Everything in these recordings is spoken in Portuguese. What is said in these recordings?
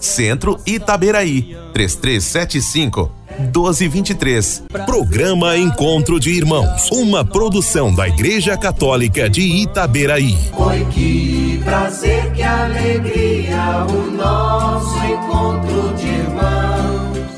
Centro Itaberaí, 3375 1223. Programa Encontro de Irmãos, uma produção da Igreja Católica de Itaberaí. Oi, que prazer, que alegria, o nosso encontro de irmãos.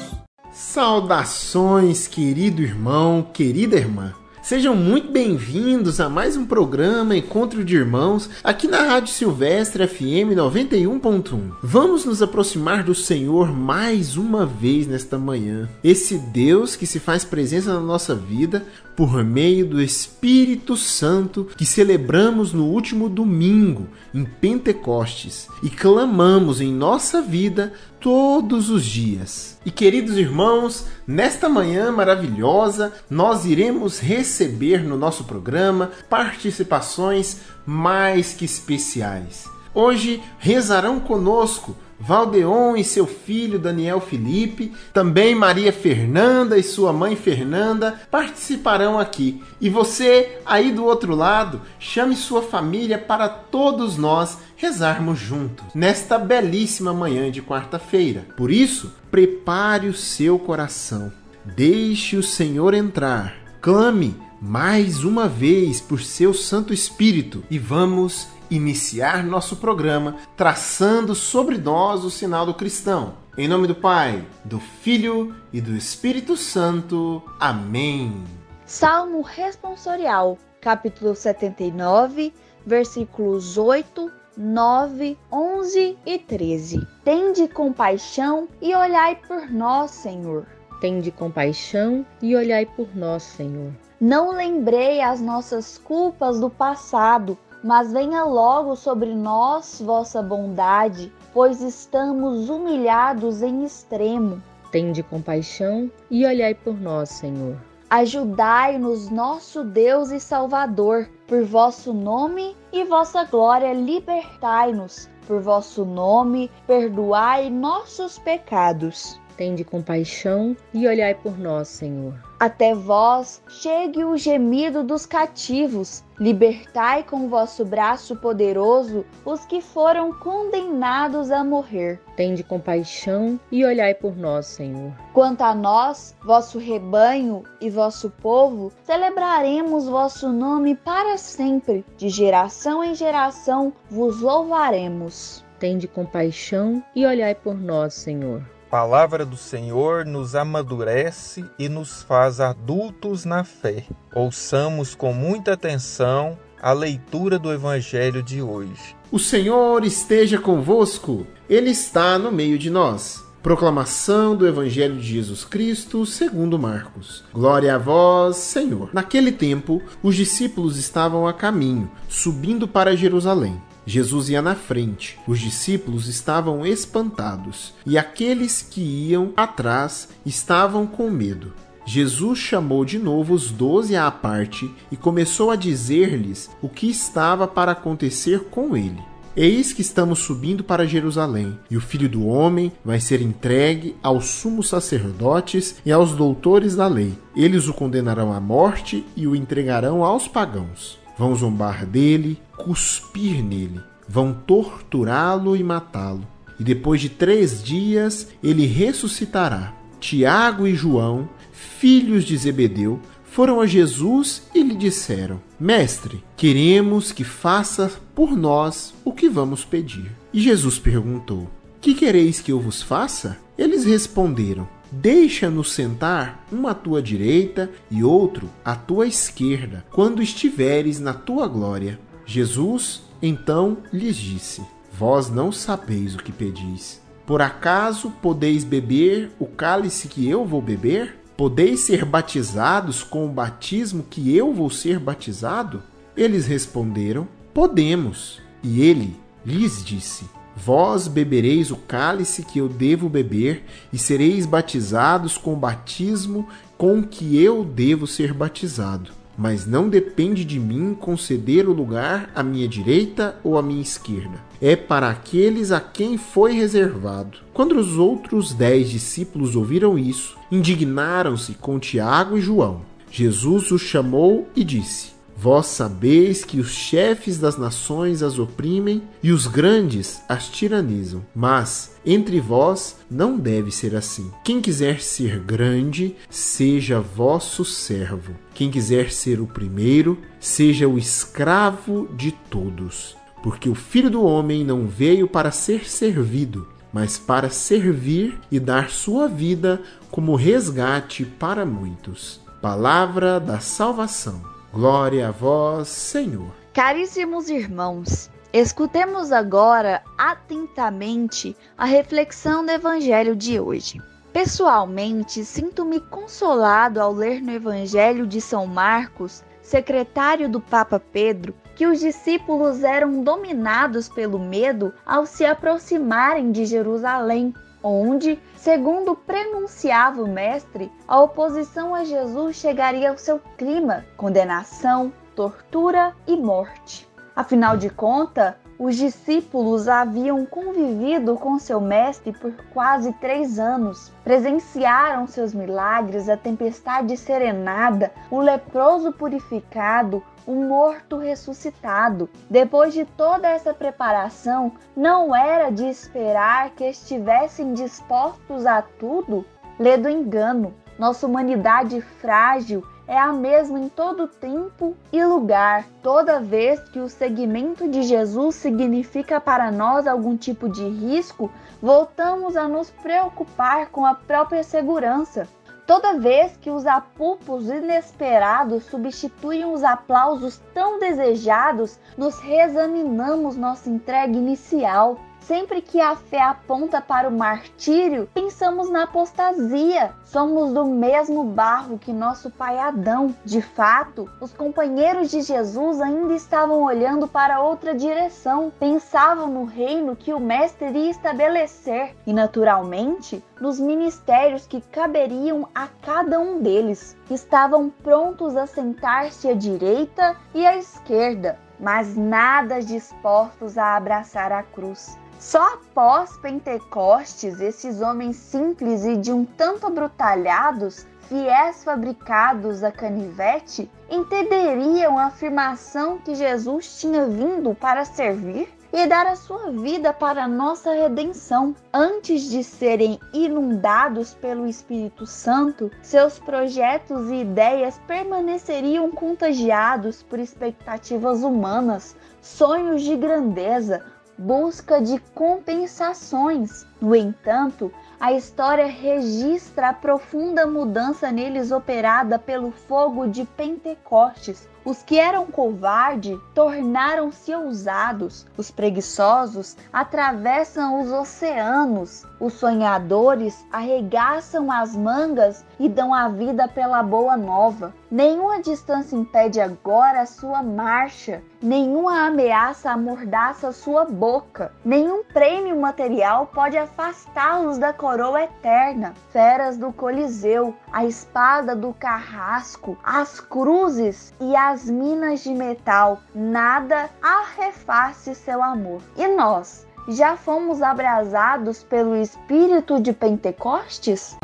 Saudações, querido irmão, querida irmã. Sejam muito bem-vindos a mais um programa Encontro de Irmãos aqui na Rádio Silvestre FM 91.1. Vamos nos aproximar do Senhor mais uma vez nesta manhã. Esse Deus que se faz presença na nossa vida por meio do Espírito Santo que celebramos no último domingo, em Pentecostes, e clamamos em nossa vida todos os dias. E queridos irmãos, nesta manhã maravilhosa, nós iremos receber no nosso programa participações mais que especiais. Hoje rezarão conosco Valdeon e seu filho Daniel Felipe, também Maria Fernanda e sua mãe Fernanda participarão aqui. E você, aí do outro lado, chame sua família para todos nós rezarmos juntos nesta belíssima manhã de quarta-feira. Por isso, prepare o seu coração. Deixe o Senhor entrar. Clame mais uma vez por seu Santo Espírito e vamos iniciar nosso programa traçando sobre nós o sinal do cristão. Em nome do Pai, do Filho e do Espírito Santo. Amém. Salmo responsorial, capítulo 79, versículos 8, 9, 11 e 13. Tende compaixão e olhai por nós, Senhor. Tende compaixão e olhai por nós, Senhor. Não lembrei as nossas culpas do passado, mas venha logo sobre nós vossa bondade, pois estamos humilhados em extremo. Tende compaixão e olhai por nós, Senhor. Ajudai-nos, nosso Deus e Salvador, por vosso nome e vossa glória, libertai-nos. Por vosso nome, perdoai nossos pecados. Tende compaixão e olhai por nós, Senhor. Até vós chegue o gemido dos cativos. Libertai com vosso braço poderoso os que foram condenados a morrer. Tende compaixão e olhai por nós, Senhor. Quanto a nós, vosso rebanho e vosso povo, celebraremos vosso nome para sempre. De geração em geração vos louvaremos. Tende compaixão e olhai por nós, Senhor palavra do Senhor nos amadurece e nos faz adultos na fé. Ouçamos com muita atenção a leitura do Evangelho de hoje. O Senhor esteja convosco, Ele está no meio de nós. Proclamação do Evangelho de Jesus Cristo segundo Marcos. Glória a vós, Senhor. Naquele tempo, os discípulos estavam a caminho, subindo para Jerusalém. Jesus ia na frente, os discípulos estavam espantados e aqueles que iam atrás estavam com medo. Jesus chamou de novo os doze à parte e começou a dizer-lhes o que estava para acontecer com ele. Eis que estamos subindo para Jerusalém, e o filho do homem vai ser entregue aos sumos sacerdotes e aos doutores da lei. Eles o condenarão à morte e o entregarão aos pagãos. Vão zombar dele, cuspir nele, vão torturá-lo e matá-lo. E depois de três dias ele ressuscitará. Tiago e João, filhos de Zebedeu, foram a Jesus e lhe disseram: Mestre, queremos que faça por nós o que vamos pedir. E Jesus perguntou: Que quereis que eu vos faça? Eles responderam: Deixa-nos sentar, um à tua direita e outro à tua esquerda, quando estiveres na tua glória. Jesus então lhes disse: Vós não sabeis o que pedis. Por acaso podeis beber o cálice que eu vou beber? Podeis ser batizados com o batismo que eu vou ser batizado? Eles responderam: Podemos. E ele lhes disse: Vós bebereis o cálice que eu devo beber, e sereis batizados com o batismo com que eu devo ser batizado. Mas não depende de mim conceder o lugar à minha direita ou à minha esquerda. É para aqueles a quem foi reservado. Quando os outros dez discípulos ouviram isso, indignaram-se com Tiago e João. Jesus os chamou e disse: Vós sabeis que os chefes das nações as oprimem e os grandes as tiranizam. Mas entre vós não deve ser assim. Quem quiser ser grande, seja vosso servo. Quem quiser ser o primeiro, seja o escravo de todos. Porque o filho do homem não veio para ser servido, mas para servir e dar sua vida como resgate para muitos. Palavra da salvação. Glória a vós, Senhor. Caríssimos irmãos, escutemos agora atentamente a reflexão do Evangelho de hoje. Pessoalmente, sinto-me consolado ao ler no Evangelho de São Marcos, secretário do Papa Pedro, que os discípulos eram dominados pelo medo ao se aproximarem de Jerusalém onde, segundo prenunciava o mestre, a oposição a Jesus chegaria ao seu clima, condenação, tortura e morte. Afinal de contas, os discípulos haviam convivido com seu mestre por quase três anos. Presenciaram seus milagres, a tempestade serenada, o leproso purificado, o morto ressuscitado. Depois de toda essa preparação, não era de esperar que estivessem dispostos a tudo? Lê do engano. Nossa humanidade frágil é a mesma em todo tempo e lugar. Toda vez que o seguimento de Jesus significa para nós algum tipo de risco, voltamos a nos preocupar com a própria segurança. Toda vez que os apupos inesperados substituem os aplausos tão desejados, nos reexaminamos nossa entrega inicial. Sempre que a fé aponta para o martírio, pensamos na apostasia. Somos do mesmo barro que nosso pai Adão. De fato, os companheiros de Jesus ainda estavam olhando para outra direção. Pensavam no reino que o Mestre iria estabelecer e, naturalmente, nos ministérios que caberiam a cada um deles. Estavam prontos a sentar-se à direita e à esquerda, mas nada dispostos a abraçar a cruz. Só após Pentecostes, esses homens simples e de um tanto abrutalhados, fiéis fabricados a canivete, entenderiam a afirmação que Jesus tinha vindo para servir e dar a sua vida para a nossa redenção. Antes de serem inundados pelo Espírito Santo, seus projetos e ideias permaneceriam contagiados por expectativas humanas, sonhos de grandeza, busca de compensações. No entanto, a história registra a profunda mudança neles operada pelo fogo de Pentecostes. Os que eram covardes tornaram-se ousados, os preguiçosos atravessam os oceanos, os sonhadores arregaçam as mangas e dão a vida pela boa nova. Nenhuma distância impede agora a sua marcha, nenhuma ameaça amordaça sua boca, nenhum prêmio material pode afastá-los da coroa eterna. Feras do Coliseu, a espada do carrasco, as cruzes e as minas de metal, nada arreface seu amor. E nós, já fomos abrasados pelo espírito de Pentecostes?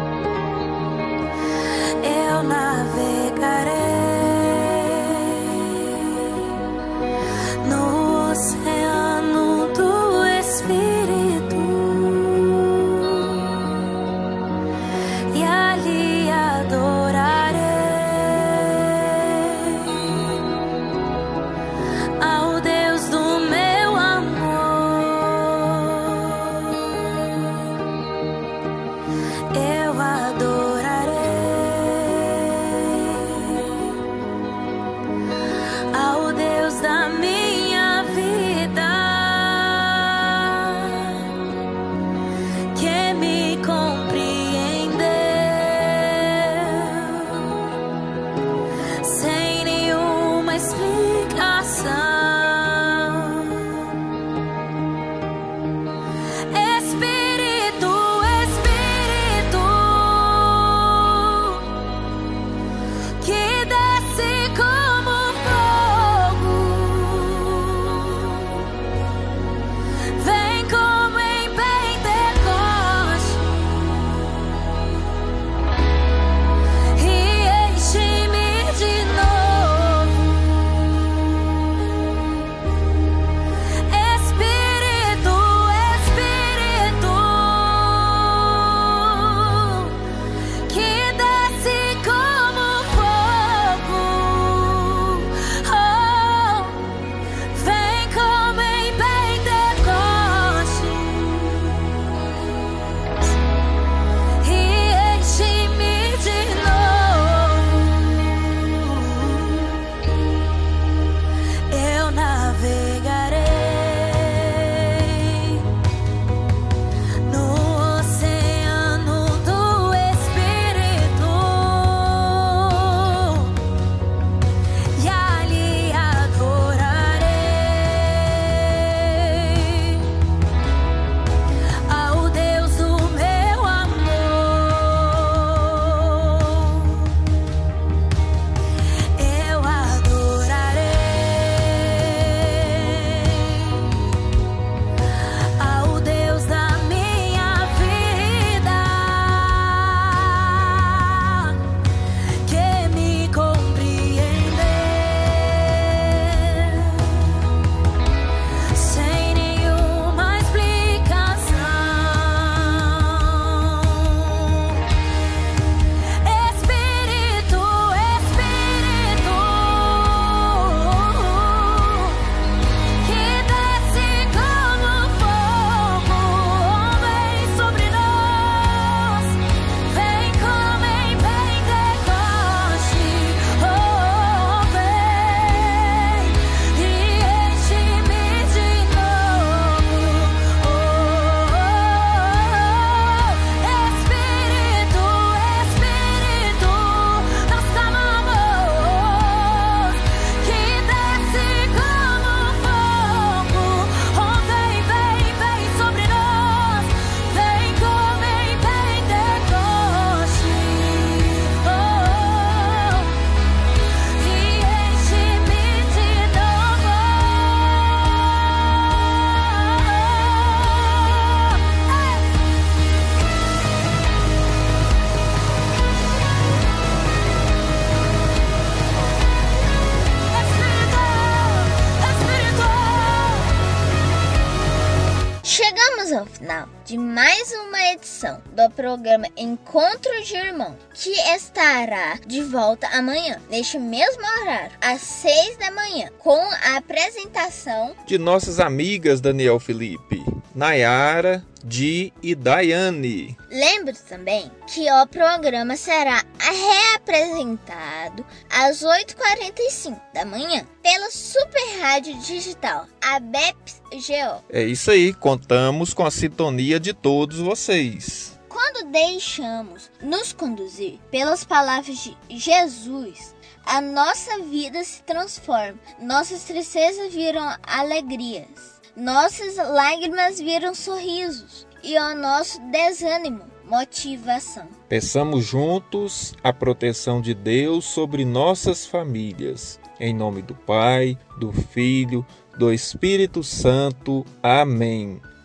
Chegamos ao final de mais uma edição do programa Encontro de Irmão, que estará de volta amanhã, neste mesmo horário, às seis da manhã, com a apresentação de nossas amigas Daniel Felipe, Nayara, Di e Daiane. Lembre também que o programa será reapresentado às 8h45 da manhã pela Super Rádio Digital, a BEPS GO. É isso aí, contamos com a sintonia de todos vocês. Quando deixamos nos conduzir pelas palavras de Jesus, a nossa vida se transforma, nossas tristezas viram alegrias, nossas lágrimas viram sorrisos e o nosso desânimo motivação. Peçamos juntos a proteção de Deus sobre nossas famílias. Em nome do Pai, do Filho, do Espírito Santo. Amém.